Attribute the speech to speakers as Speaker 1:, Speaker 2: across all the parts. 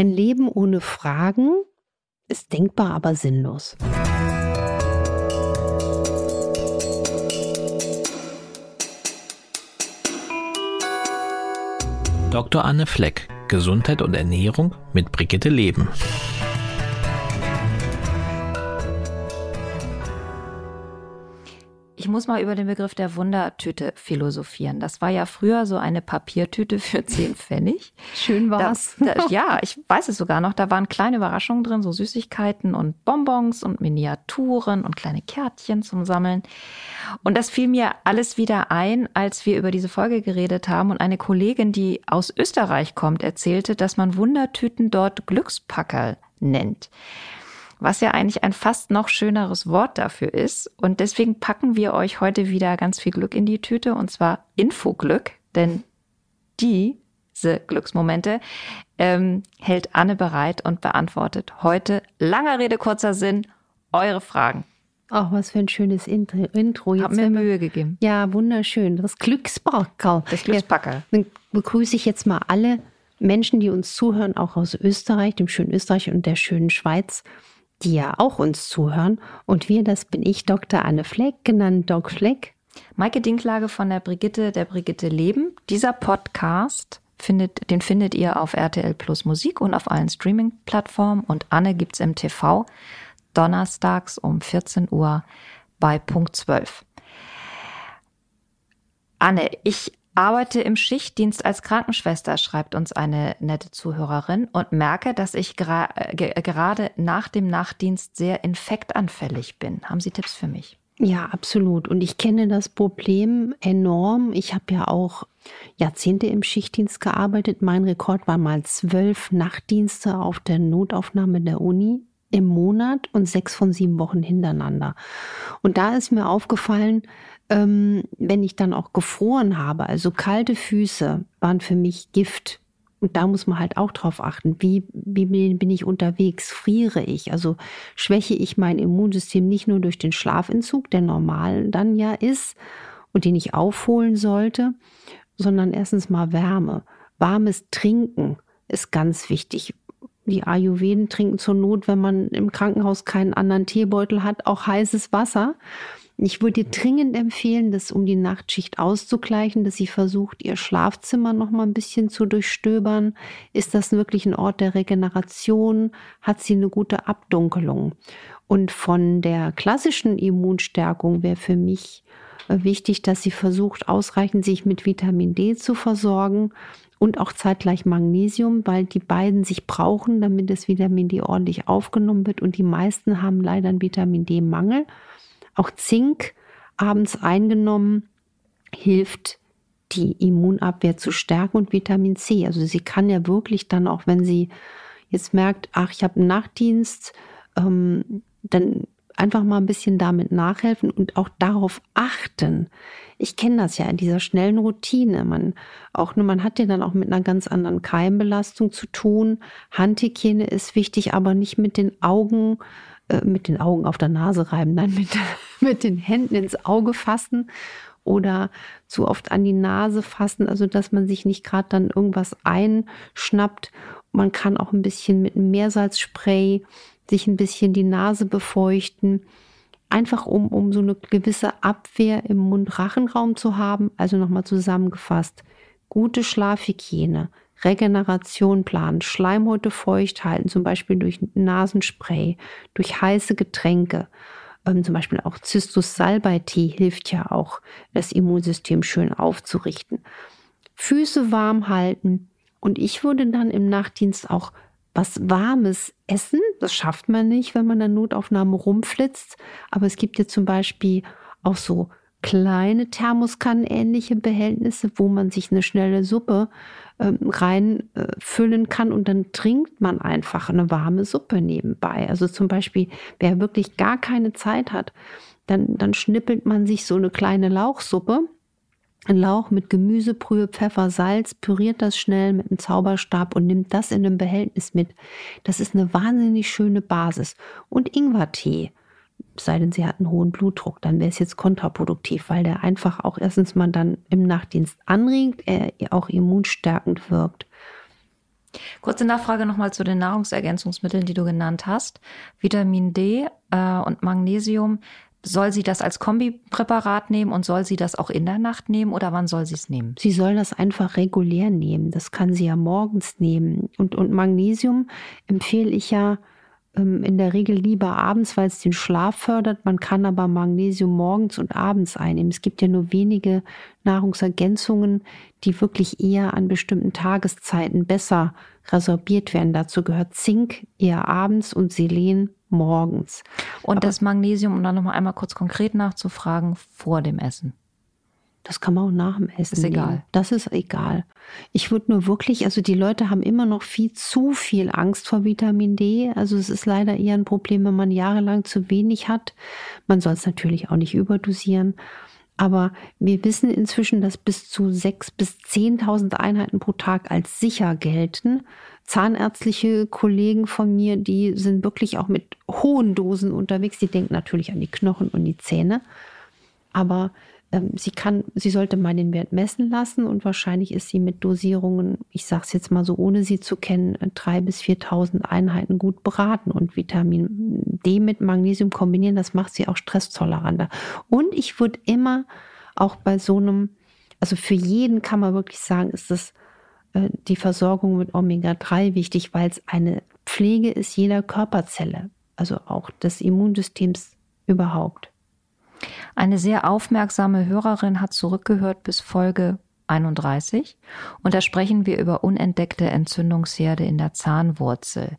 Speaker 1: Ein Leben ohne Fragen ist denkbar, aber sinnlos.
Speaker 2: Dr. Anne Fleck, Gesundheit und Ernährung mit Brigitte Leben.
Speaker 3: Ich muss mal über den Begriff der Wundertüte philosophieren. Das war ja früher so eine Papiertüte für 10 Pfennig.
Speaker 1: Schön war's.
Speaker 3: Da, da, ja, ich weiß es sogar noch. Da waren kleine Überraschungen drin, so Süßigkeiten und Bonbons und Miniaturen und kleine Kärtchen zum Sammeln. Und das fiel mir alles wieder ein, als wir über diese Folge geredet haben und eine Kollegin, die aus Österreich kommt, erzählte, dass man Wundertüten dort Glückspackerl nennt was ja eigentlich ein fast noch schöneres Wort dafür ist. Und deswegen packen wir euch heute wieder ganz viel Glück in die Tüte und zwar Infoglück, denn diese Glücksmomente ähm, hält Anne bereit und beantwortet heute, langer Rede, kurzer Sinn, eure Fragen.
Speaker 1: Ach, was für ein schönes Intro.
Speaker 3: Jetzt Hab mir Mühe gegeben.
Speaker 1: Ja, wunderschön. Das Glückspackerl.
Speaker 3: Das Glückspackerl. Ja,
Speaker 1: dann begrüße ich jetzt mal alle Menschen, die uns zuhören, auch aus Österreich, dem schönen Österreich und der schönen Schweiz die ja auch uns zuhören. Und wir, das bin ich, Dr. Anne Fleck, genannt Doc Fleck.
Speaker 3: Maike Dinklage von der Brigitte, der Brigitte Leben. Dieser Podcast findet, den findet ihr auf RTL Plus Musik und auf allen Streaming-Plattformen. Und Anne gibt's im TV donnerstags um 14 Uhr bei Punkt 12. Anne, ich arbeite im Schichtdienst als Krankenschwester, schreibt uns eine nette Zuhörerin, und merke, dass ich äh, gerade nach dem Nachtdienst sehr infektanfällig bin. Haben Sie Tipps für mich?
Speaker 1: Ja, absolut. Und ich kenne das Problem enorm. Ich habe ja auch Jahrzehnte im Schichtdienst gearbeitet. Mein Rekord war mal zwölf Nachtdienste auf der Notaufnahme der Uni im Monat und sechs von sieben Wochen hintereinander. Und da ist mir aufgefallen, ähm, wenn ich dann auch gefroren habe, also kalte Füße waren für mich Gift. Und da muss man halt auch drauf achten, wie, wie bin ich unterwegs, friere ich, also schwäche ich mein Immunsystem nicht nur durch den Schlafentzug, der normal dann ja ist und den ich aufholen sollte, sondern erstens mal Wärme. Warmes Trinken ist ganz wichtig. Die Ayurveden trinken zur Not, wenn man im Krankenhaus keinen anderen Teebeutel hat, auch heißes Wasser. Ich würde dir dringend empfehlen, das um die Nachtschicht auszugleichen, dass sie versucht, ihr Schlafzimmer noch mal ein bisschen zu durchstöbern. Ist das wirklich ein Ort der Regeneration? Hat sie eine gute Abdunkelung? Und von der klassischen Immunstärkung wäre für mich äh, wichtig, dass sie versucht, ausreichend sich mit Vitamin D zu versorgen und auch zeitgleich Magnesium, weil die beiden sich brauchen, damit das Vitamin D ordentlich aufgenommen wird. Und die meisten haben leider einen Vitamin D-Mangel. Auch Zink abends eingenommen hilft, die Immunabwehr zu stärken und Vitamin C. Also sie kann ja wirklich dann auch, wenn sie jetzt merkt, ach, ich habe einen Nachtdienst, ähm, dann einfach mal ein bisschen damit nachhelfen und auch darauf achten. Ich kenne das ja in dieser schnellen Routine. Man auch nur, man hat ja dann auch mit einer ganz anderen Keimbelastung zu tun. Handhygiene ist wichtig, aber nicht mit den Augen äh, mit den Augen auf der Nase reiben, dann mit, mit den Händen ins Auge fassen oder zu oft an die Nase fassen, also dass man sich nicht gerade dann irgendwas einschnappt. Man kann auch ein bisschen mit einem Meersalzspray sich ein bisschen die Nase befeuchten, einfach um, um so eine gewisse Abwehr im Mund-Rachenraum zu haben. Also nochmal zusammengefasst, gute Schlafhygiene, Regeneration planen, Schleimhäute feucht halten, zum Beispiel durch Nasenspray, durch heiße Getränke. Ähm, zum Beispiel auch Cystus salbei-Tee hilft ja auch, das Immunsystem schön aufzurichten. Füße warm halten und ich würde dann im Nachtdienst auch was Warmes essen. Das schafft man nicht, wenn man in der Notaufnahme rumflitzt. Aber es gibt ja zum Beispiel auch so kleine Thermoskannen-ähnliche Behältnisse, wo man sich eine schnelle Suppe ähm, reinfüllen äh, kann und dann trinkt man einfach eine warme Suppe nebenbei. Also zum Beispiel, wer wirklich gar keine Zeit hat, dann, dann schnippelt man sich so eine kleine Lauchsuppe. Ein Lauch mit Gemüsebrühe, Pfeffer, Salz, püriert das schnell mit einem Zauberstab und nimmt das in einem Behältnis mit. Das ist eine wahnsinnig schöne Basis. Und Ingwertee sei denn, sie hat einen hohen Blutdruck, dann wäre es jetzt kontraproduktiv, weil der einfach auch erstens mal dann im Nachtdienst anregt, er auch immunstärkend wirkt.
Speaker 3: Kurze Nachfrage nochmal zu den Nahrungsergänzungsmitteln, die du genannt hast. Vitamin D äh, und Magnesium. Soll sie das als Kombipräparat nehmen und soll sie das auch in der Nacht nehmen oder wann soll sie es nehmen?
Speaker 1: Sie soll das einfach regulär nehmen. Das kann sie ja morgens nehmen. Und, und Magnesium empfehle ich ja in der Regel lieber abends, weil es den Schlaf fördert. Man kann aber Magnesium morgens und abends einnehmen. Es gibt ja nur wenige Nahrungsergänzungen, die wirklich eher an bestimmten Tageszeiten besser resorbiert werden. Dazu gehört Zink eher abends und Selen morgens.
Speaker 3: Und aber das Magnesium, um dann nochmal einmal kurz konkret nachzufragen, vor dem Essen.
Speaker 1: Das kann man auch nach dem Essen.
Speaker 3: Ist egal. Nehmen.
Speaker 1: Das ist egal. Ich würde nur wirklich, also die Leute haben immer noch viel zu viel Angst vor Vitamin D. Also es ist leider eher ein Problem, wenn man jahrelang zu wenig hat. Man soll es natürlich auch nicht überdosieren. Aber wir wissen inzwischen, dass bis zu 6.000 bis 10.000 Einheiten pro Tag als sicher gelten. Zahnärztliche Kollegen von mir, die sind wirklich auch mit hohen Dosen unterwegs. Die denken natürlich an die Knochen und die Zähne. Aber sie kann, sie sollte mal den Wert messen lassen und wahrscheinlich ist sie mit Dosierungen, ich sage es jetzt mal so, ohne sie zu kennen, drei bis 4.000 Einheiten gut beraten und Vitamin D mit Magnesium kombinieren, das macht sie auch stresstoleranter. Und ich würde immer auch bei so einem, also für jeden kann man wirklich sagen, ist das äh, die Versorgung mit Omega-3 wichtig, weil es eine Pflege ist jeder Körperzelle, also auch des Immunsystems überhaupt.
Speaker 3: Eine sehr aufmerksame Hörerin hat zurückgehört bis Folge 31 und da sprechen wir über unentdeckte Entzündungsherde in der Zahnwurzel,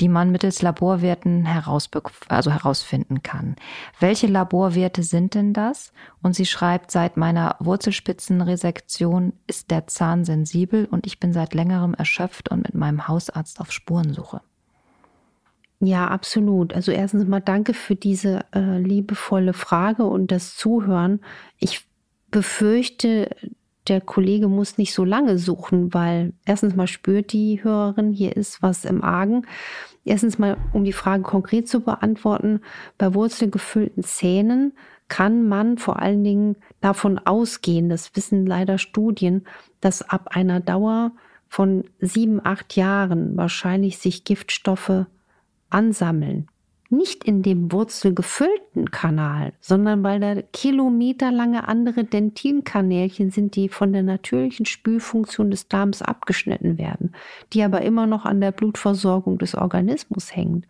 Speaker 3: die man mittels Laborwerten also herausfinden kann. Welche Laborwerte sind denn das? Und sie schreibt, seit meiner Wurzelspitzenresektion ist der Zahn sensibel und ich bin seit längerem erschöpft und mit meinem Hausarzt auf Spurensuche.
Speaker 1: Ja, absolut. Also erstens mal danke für diese äh, liebevolle Frage und das Zuhören. Ich befürchte, der Kollege muss nicht so lange suchen, weil erstens mal spürt die Hörerin, hier ist was im Argen. Erstens mal, um die Frage konkret zu beantworten, bei wurzelgefüllten Zähnen kann man vor allen Dingen davon ausgehen, das wissen leider Studien, dass ab einer Dauer von sieben, acht Jahren wahrscheinlich sich Giftstoffe ansammeln. Nicht in dem wurzelgefüllten Kanal, sondern weil da kilometerlange andere Dentinkanälchen sind, die von der natürlichen Spülfunktion des Darms abgeschnitten werden, die aber immer noch an der Blutversorgung des Organismus hängen.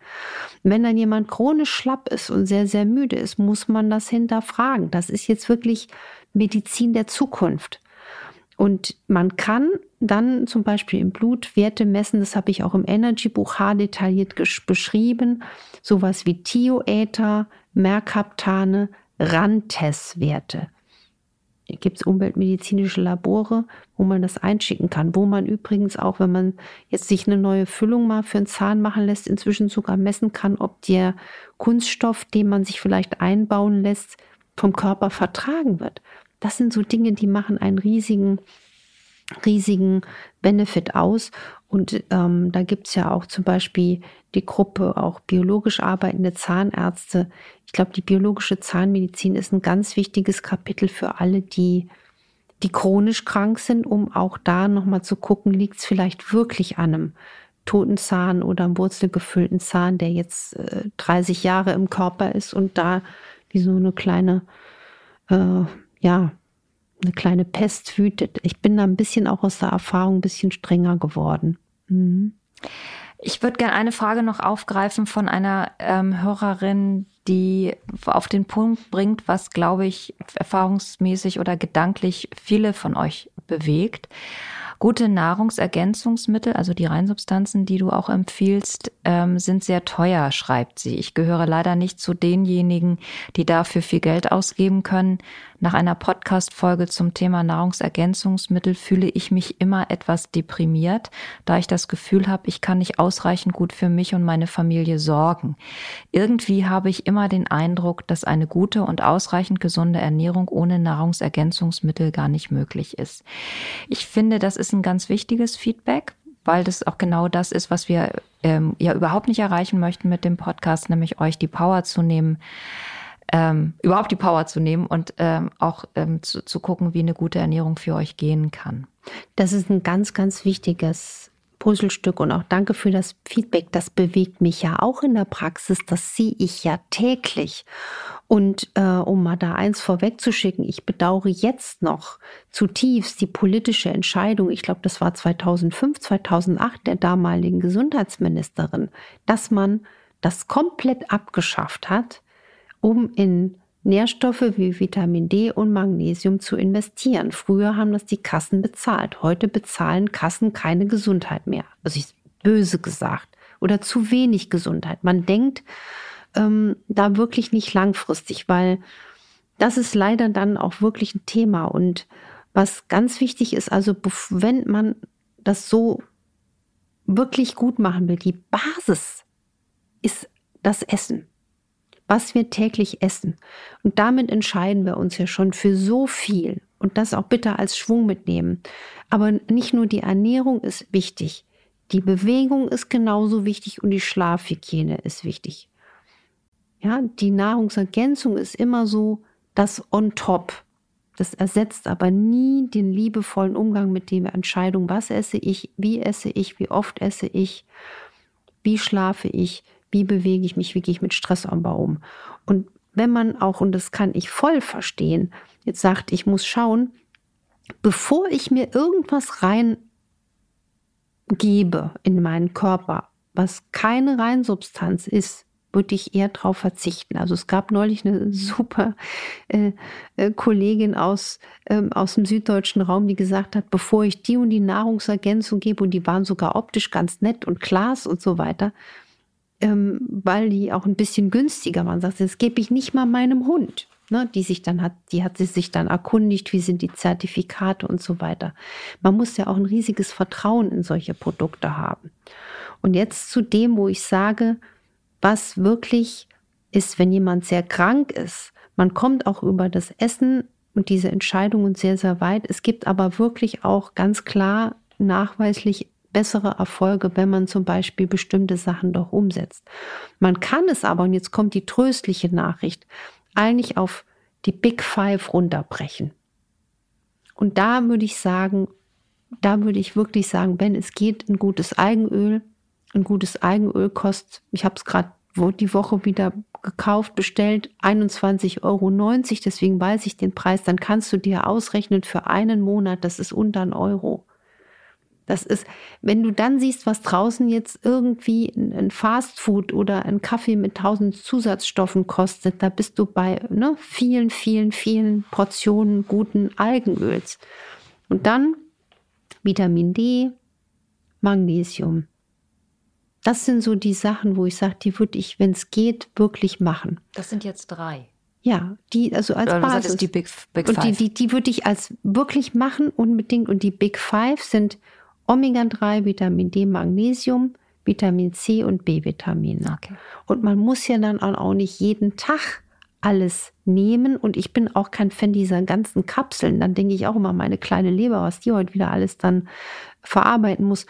Speaker 1: Wenn dann jemand chronisch schlapp ist und sehr, sehr müde ist, muss man das hinterfragen. Das ist jetzt wirklich Medizin der Zukunft. Und man kann dann zum Beispiel im Blut Werte messen, das habe ich auch im Energy-Buch H detailliert beschrieben, sowas wie Thioether, Merkaptane, Rantes-Werte. Gibt es umweltmedizinische Labore, wo man das einschicken kann, wo man übrigens auch, wenn man jetzt sich eine neue Füllung mal für einen Zahn machen lässt, inzwischen sogar messen kann, ob der Kunststoff, den man sich vielleicht einbauen lässt, vom Körper vertragen wird. Das sind so Dinge, die machen einen riesigen, riesigen Benefit aus. Und ähm, da gibt es ja auch zum Beispiel die Gruppe auch biologisch arbeitende Zahnärzte. Ich glaube, die biologische Zahnmedizin ist ein ganz wichtiges Kapitel für alle, die, die chronisch krank sind, um auch da nochmal zu gucken, liegt es vielleicht wirklich an einem toten Zahn oder einem wurzelgefüllten Zahn, der jetzt äh, 30 Jahre im Körper ist und da wie so eine kleine äh, ja, eine kleine Pest wütet. Ich bin da ein bisschen auch aus der Erfahrung ein bisschen strenger geworden. Mhm.
Speaker 3: Ich würde gerne eine Frage noch aufgreifen von einer ähm, Hörerin, die auf den Punkt bringt, was, glaube ich, erfahrungsmäßig oder gedanklich viele von euch bewegt. Gute Nahrungsergänzungsmittel, also die Reinsubstanzen, die du auch empfiehlst, ähm, sind sehr teuer, schreibt sie. Ich gehöre leider nicht zu denjenigen, die dafür viel Geld ausgeben können. Nach einer Podcast-Folge zum Thema Nahrungsergänzungsmittel fühle ich mich immer etwas deprimiert, da ich das Gefühl habe, ich kann nicht ausreichend gut für mich und meine Familie sorgen. Irgendwie habe ich immer den Eindruck, dass eine gute und ausreichend gesunde Ernährung ohne Nahrungsergänzungsmittel gar nicht möglich ist. Ich finde, das ist ein ganz wichtiges Feedback, weil das auch genau das ist, was wir ähm, ja überhaupt nicht erreichen möchten mit dem Podcast, nämlich euch die Power zu nehmen, ähm, überhaupt die Power zu nehmen und ähm, auch ähm, zu, zu gucken, wie eine gute Ernährung für euch gehen kann.
Speaker 1: Das ist ein ganz, ganz wichtiges Puzzlestück und auch danke für das Feedback. Das bewegt mich ja auch in der Praxis. Das sehe ich ja täglich. Und äh, um mal da eins vorwegzuschicken, ich bedauere jetzt noch zutiefst die politische Entscheidung, ich glaube, das war 2005, 2008 der damaligen Gesundheitsministerin, dass man das komplett abgeschafft hat, um in Nährstoffe wie Vitamin D und Magnesium zu investieren. Früher haben das die Kassen bezahlt. Heute bezahlen Kassen keine Gesundheit mehr. Also ich, böse gesagt. Oder zu wenig Gesundheit. Man denkt ähm, da wirklich nicht langfristig, weil das ist leider dann auch wirklich ein Thema. Und was ganz wichtig ist, also wenn man das so wirklich gut machen will, die Basis ist das Essen was wir täglich essen. Und damit entscheiden wir uns ja schon für so viel. Und das auch bitte als Schwung mitnehmen. Aber nicht nur die Ernährung ist wichtig. Die Bewegung ist genauso wichtig und die Schlafhygiene ist wichtig. Ja, die Nahrungsergänzung ist immer so das on top. Das ersetzt aber nie den liebevollen Umgang mit der Entscheidung, was esse ich, wie esse ich, wie oft esse ich, wie schlafe ich, wie bewege ich mich, wie gehe ich mit Stressabbau um. Und wenn man auch, und das kann ich voll verstehen, jetzt sagt, ich muss schauen, bevor ich mir irgendwas reingebe in meinen Körper, was keine Reinsubstanz ist, würde ich eher darauf verzichten. Also es gab neulich eine super äh, äh, Kollegin aus, ähm, aus dem süddeutschen Raum, die gesagt hat, bevor ich die und die Nahrungsergänzung gebe, und die waren sogar optisch ganz nett und Glas und so weiter, ähm, weil die auch ein bisschen günstiger waren. Sagt, das gebe ich nicht mal meinem Hund. Ne, die sich dann hat, die hat sich dann erkundigt, wie sind die Zertifikate und so weiter. Man muss ja auch ein riesiges Vertrauen in solche Produkte haben. Und jetzt zu dem, wo ich sage, was wirklich ist, wenn jemand sehr krank ist. Man kommt auch über das Essen und diese Entscheidungen sehr, sehr weit. Es gibt aber wirklich auch ganz klar nachweislich bessere Erfolge, wenn man zum Beispiel bestimmte Sachen doch umsetzt. Man kann es aber, und jetzt kommt die tröstliche Nachricht, eigentlich auf die Big Five runterbrechen. Und da würde ich sagen, da würde ich wirklich sagen, wenn es geht, ein gutes Eigenöl, ein gutes Eigenöl kostet, ich habe es gerade die Woche wieder gekauft, bestellt, 21,90 Euro. Deswegen weiß ich den Preis. Dann kannst du dir ausrechnen für einen Monat, das ist unter ein Euro. Das ist, wenn du dann siehst, was draußen jetzt irgendwie ein Fastfood oder ein Kaffee mit tausend Zusatzstoffen kostet, da bist du bei ne, vielen, vielen, vielen Portionen guten Algenöls. Und dann Vitamin D, Magnesium. Das sind so die Sachen, wo ich sage, die würde ich, wenn es geht, wirklich machen.
Speaker 3: Das sind jetzt drei.
Speaker 1: Ja, die, also als
Speaker 3: Oder
Speaker 1: Basis.
Speaker 3: die Big, Big
Speaker 1: und
Speaker 3: Five.
Speaker 1: die, die, die würde ich als wirklich machen unbedingt. Und die Big Five sind Omega-3, Vitamin D, Magnesium, Vitamin C und B-Vitamine.
Speaker 3: Okay.
Speaker 1: Und man muss ja dann auch nicht jeden Tag alles nehmen. Und ich bin auch kein Fan dieser ganzen Kapseln. Dann denke ich auch immer, meine kleine Leber, was die heute wieder alles dann verarbeiten muss.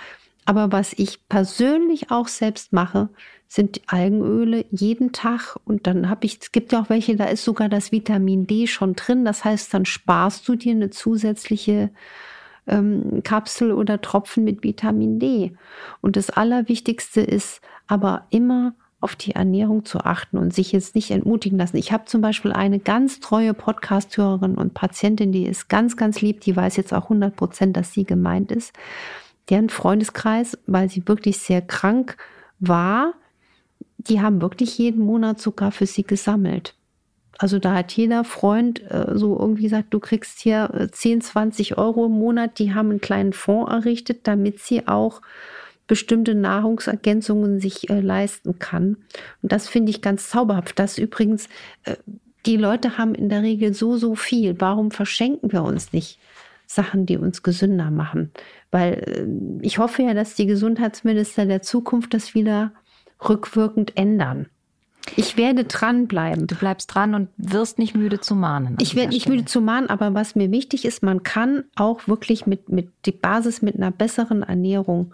Speaker 1: Aber was ich persönlich auch selbst mache, sind Algenöle jeden Tag. Und dann habe ich, es gibt ja auch welche, da ist sogar das Vitamin D schon drin. Das heißt, dann sparst du dir eine zusätzliche ähm, Kapsel oder Tropfen mit Vitamin D. Und das Allerwichtigste ist aber immer auf die Ernährung zu achten und sich jetzt nicht entmutigen lassen. Ich habe zum Beispiel eine ganz treue Podcast-Hörerin und Patientin, die ist ganz, ganz lieb, die weiß jetzt auch 100 Prozent, dass sie gemeint ist. Deren Freundeskreis, weil sie wirklich sehr krank war, die haben wirklich jeden Monat sogar für sie gesammelt. Also da hat jeder Freund äh, so irgendwie gesagt, du kriegst hier äh, 10, 20 Euro im Monat. Die haben einen kleinen Fonds errichtet, damit sie auch bestimmte Nahrungsergänzungen sich äh, leisten kann. Und das finde ich ganz zauberhaft. Das übrigens, äh, die Leute haben in der Regel so, so viel. Warum verschenken wir uns nicht Sachen, die uns gesünder machen? Weil äh, ich hoffe ja, dass die Gesundheitsminister der Zukunft das wieder rückwirkend ändern. Ich werde dranbleiben.
Speaker 3: Du bleibst dran und wirst nicht müde zu mahnen.
Speaker 1: Ich werde nicht müde zu mahnen, aber was mir wichtig ist, man kann auch wirklich mit, mit die Basis mit einer besseren Ernährung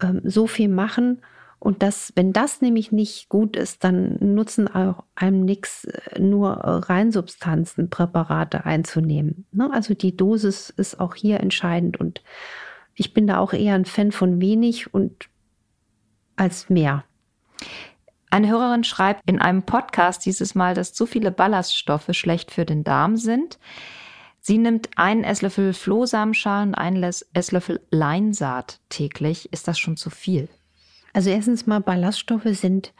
Speaker 1: ähm, so viel machen. Und das, wenn das nämlich nicht gut ist, dann nutzen auch einem nichts, äh, nur Reinsubstanzen, Präparate einzunehmen. Ne? Also die Dosis ist auch hier entscheidend und ich bin da auch eher ein Fan von wenig und als mehr.
Speaker 3: Eine Hörerin schreibt in einem Podcast dieses Mal, dass zu viele Ballaststoffe schlecht für den Darm sind. Sie nimmt einen Esslöffel Flohsamenschalen und einen Esslöffel Leinsaat täglich. Ist das schon zu viel?
Speaker 1: Also erstens mal, Ballaststoffe sind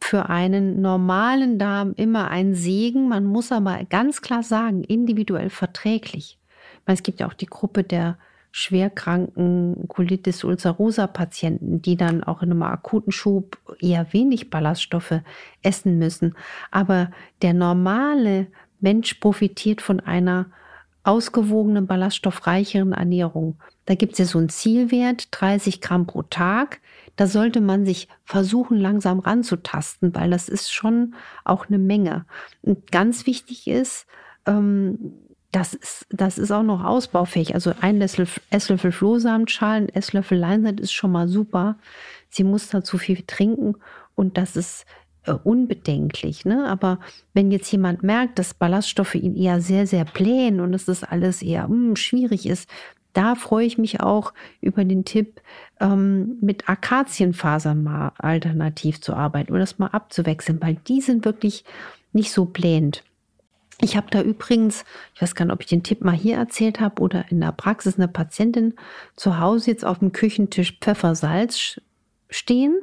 Speaker 1: für einen normalen Darm immer ein Segen. Man muss aber ganz klar sagen, individuell verträglich. es gibt ja auch die Gruppe der schwerkranken Colitis ulcerosa Patienten, die dann auch in einem akuten Schub eher wenig Ballaststoffe essen müssen. Aber der normale Mensch profitiert von einer ausgewogenen, ballaststoffreicheren Ernährung. Da gibt es ja so einen Zielwert, 30 Gramm pro Tag. Da sollte man sich versuchen, langsam ranzutasten, weil das ist schon auch eine Menge. Und ganz wichtig ist, ähm, das ist, das ist auch noch ausbaufähig. Also ein Esslöffel, Esslöffel Flohsamenschalen, Esslöffel Leinsaat ist schon mal super. Sie muss dazu viel trinken und das ist äh, unbedenklich. Ne? Aber wenn jetzt jemand merkt, dass Ballaststoffe ihn eher sehr, sehr blähen und dass das alles eher mh, hm, schwierig ist, da freue ich mich auch über den Tipp, ähm, mit Akazienfasern mal alternativ zu arbeiten oder das mal abzuwechseln, weil die sind wirklich nicht so blähend. Ich habe da übrigens, ich weiß gar nicht, ob ich den Tipp mal hier erzählt habe oder in der Praxis eine Patientin zu Hause jetzt auf dem Küchentisch Pfeffersalz stehen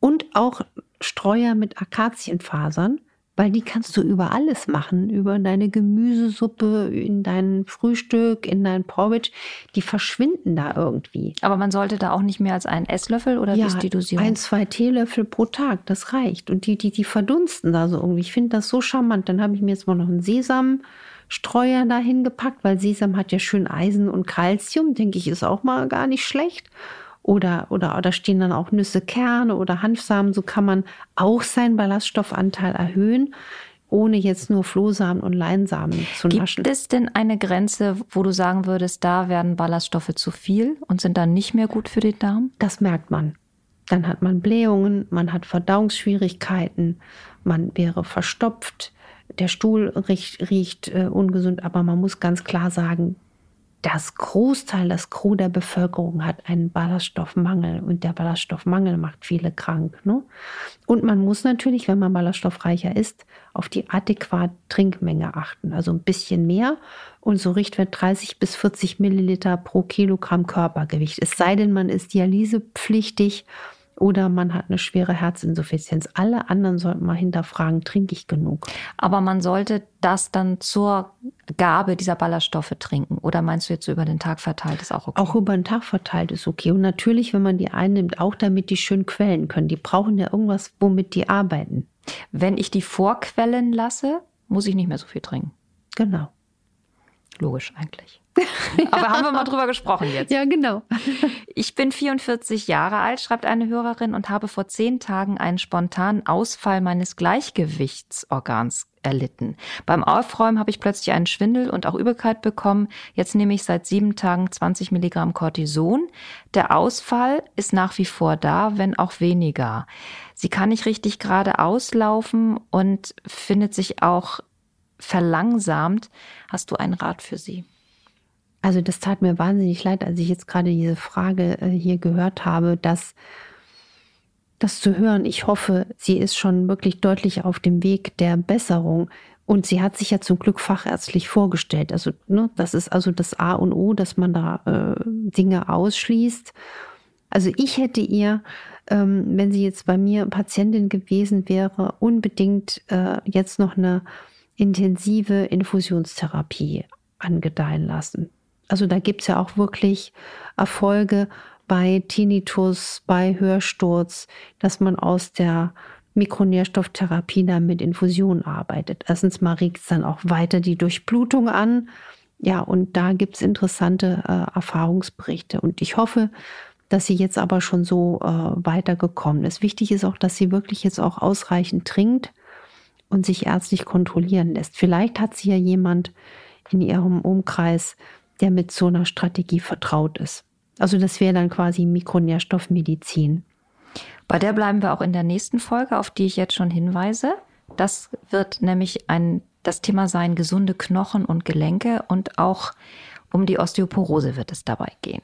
Speaker 1: und auch Streuer mit Akazienfasern weil die kannst du über alles machen, über deine Gemüsesuppe, in dein Frühstück, in dein Porridge, die verschwinden da irgendwie.
Speaker 3: Aber man sollte da auch nicht mehr als einen Esslöffel oder
Speaker 1: ja,
Speaker 3: wie ist die Dosierung?
Speaker 1: ein, zwei Teelöffel pro Tag, das reicht. Und die, die, die verdunsten da so irgendwie. Ich finde das so charmant. Dann habe ich mir jetzt mal noch einen Sesamstreuer dahin gepackt, weil Sesam hat ja schön Eisen und Kalzium, denke ich, ist auch mal gar nicht schlecht oder, oder, oder stehen dann auch Nüsse, Kerne oder Hanfsamen. So kann man auch seinen Ballaststoffanteil erhöhen, ohne jetzt nur Flohsamen und Leinsamen zu naschen.
Speaker 3: Gibt es denn eine Grenze, wo du sagen würdest, da werden Ballaststoffe zu viel und sind dann nicht mehr gut für den Darm?
Speaker 1: Das merkt man. Dann hat man Blähungen, man hat Verdauungsschwierigkeiten, man wäre verstopft, der Stuhl riecht, riecht äh, ungesund, aber man muss ganz klar sagen, das Großteil, das Gros der Bevölkerung hat einen Ballaststoffmangel und der Ballaststoffmangel macht viele krank. Ne? Und man muss natürlich, wenn man ballaststoffreicher ist, auf die adäquate Trinkmenge achten. Also ein bisschen mehr und so Richtwert 30 bis 40 Milliliter pro Kilogramm Körpergewicht. Es sei denn, man ist dialysepflichtig oder man hat eine schwere Herzinsuffizienz. Alle anderen sollten mal hinterfragen, trinke ich genug?
Speaker 3: Aber man sollte das dann zur Gabe dieser Ballaststoffe trinken. Oder meinst du jetzt so über den Tag verteilt ist auch okay?
Speaker 1: Auch über den Tag verteilt ist okay. Und natürlich, wenn man die einnimmt, auch damit die schön quellen können. Die brauchen ja irgendwas, womit die arbeiten.
Speaker 3: Wenn ich die vorquellen lasse, muss ich nicht mehr so viel trinken.
Speaker 1: Genau.
Speaker 3: Logisch eigentlich. Aber haben wir mal drüber gesprochen jetzt.
Speaker 1: Ja, genau.
Speaker 3: Ich bin 44 Jahre alt, schreibt eine Hörerin, und habe vor zehn Tagen einen spontanen Ausfall meines Gleichgewichtsorgans erlitten. Beim Aufräumen habe ich plötzlich einen Schwindel und auch Übelkeit bekommen. Jetzt nehme ich seit sieben Tagen 20 Milligramm Cortison. Der Ausfall ist nach wie vor da, wenn auch weniger. Sie kann nicht richtig gerade auslaufen und findet sich auch verlangsamt. Hast du einen Rat für sie?
Speaker 1: Also das tat mir wahnsinnig leid, als ich jetzt gerade diese Frage äh, hier gehört habe, dass das zu hören. Ich hoffe, sie ist schon wirklich deutlich auf dem Weg der Besserung. Und sie hat sich ja zum Glück fachärztlich vorgestellt. Also, ne, das ist also das A und O, dass man da äh, Dinge ausschließt. Also ich hätte ihr, ähm, wenn sie jetzt bei mir Patientin gewesen wäre, unbedingt äh, jetzt noch eine intensive Infusionstherapie angedeihen lassen. Also da gibt es ja auch wirklich Erfolge bei Tinnitus, bei Hörsturz, dass man aus der Mikronährstofftherapie dann mit Infusion arbeitet. Erstens mal regt es dann auch weiter die Durchblutung an. Ja, und da gibt es interessante äh, Erfahrungsberichte. Und ich hoffe, dass sie jetzt aber schon so äh, weitergekommen ist. Wichtig ist auch, dass sie wirklich jetzt auch ausreichend trinkt und sich ärztlich kontrollieren lässt. Vielleicht hat sie ja jemand in ihrem Umkreis, der mit so einer Strategie vertraut ist. Also das wäre dann quasi Mikronährstoffmedizin.
Speaker 3: Bei der bleiben wir auch in der nächsten Folge, auf die ich jetzt schon hinweise. Das wird nämlich ein, das Thema sein, gesunde Knochen und Gelenke und auch um die Osteoporose wird es dabei gehen.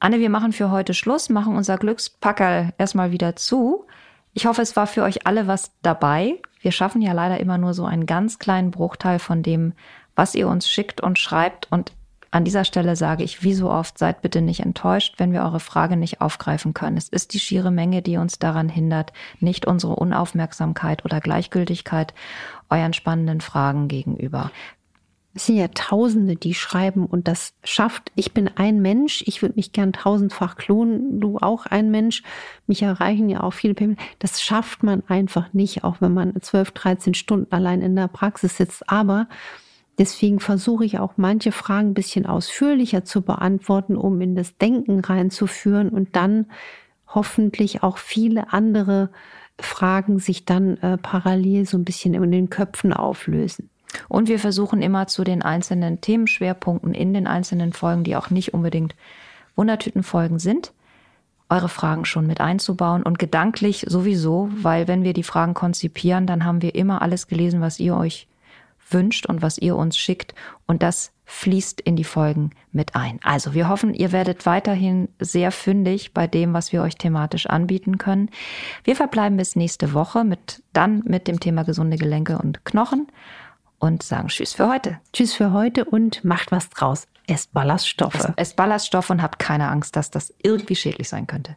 Speaker 3: Anne, wir machen für heute Schluss, machen unser Glückspackerl erstmal wieder zu. Ich hoffe, es war für euch alle was dabei. Wir schaffen ja leider immer nur so einen ganz kleinen Bruchteil von dem, was ihr uns schickt und schreibt. Und an dieser Stelle sage ich, wie so oft, seid bitte nicht enttäuscht, wenn wir eure Frage nicht aufgreifen können. Es ist die schiere Menge, die uns daran hindert, nicht unsere Unaufmerksamkeit oder Gleichgültigkeit euren spannenden Fragen gegenüber.
Speaker 1: Es sind ja Tausende, die schreiben und das schafft. Ich bin ein Mensch, ich würde mich gern tausendfach klonen, du auch ein Mensch. Mich erreichen ja auch viele Payment. Das schafft man einfach nicht, auch wenn man 12, 13 Stunden allein in der Praxis sitzt. Aber deswegen versuche ich auch manche Fragen ein bisschen ausführlicher zu beantworten, um in das Denken reinzuführen und dann hoffentlich auch viele andere Fragen sich dann äh, parallel so ein bisschen in den Köpfen auflösen.
Speaker 3: Und wir versuchen immer zu den einzelnen Themenschwerpunkten in den einzelnen Folgen, die auch nicht unbedingt Wundertütenfolgen sind, eure Fragen schon mit einzubauen und gedanklich sowieso, weil wenn wir die Fragen konzipieren, dann haben wir immer alles gelesen, was ihr euch wünscht und was ihr uns schickt und das fließt in die Folgen mit ein. Also wir hoffen, ihr werdet weiterhin sehr fündig bei dem, was wir euch thematisch anbieten können. Wir verbleiben bis nächste Woche mit dann mit dem Thema gesunde Gelenke und Knochen und sagen Tschüss für heute.
Speaker 1: Tschüss für heute und macht was draus. Esst Ballaststoffe.
Speaker 3: Esst, esst Ballaststoffe und habt keine Angst, dass das irgendwie schädlich sein könnte.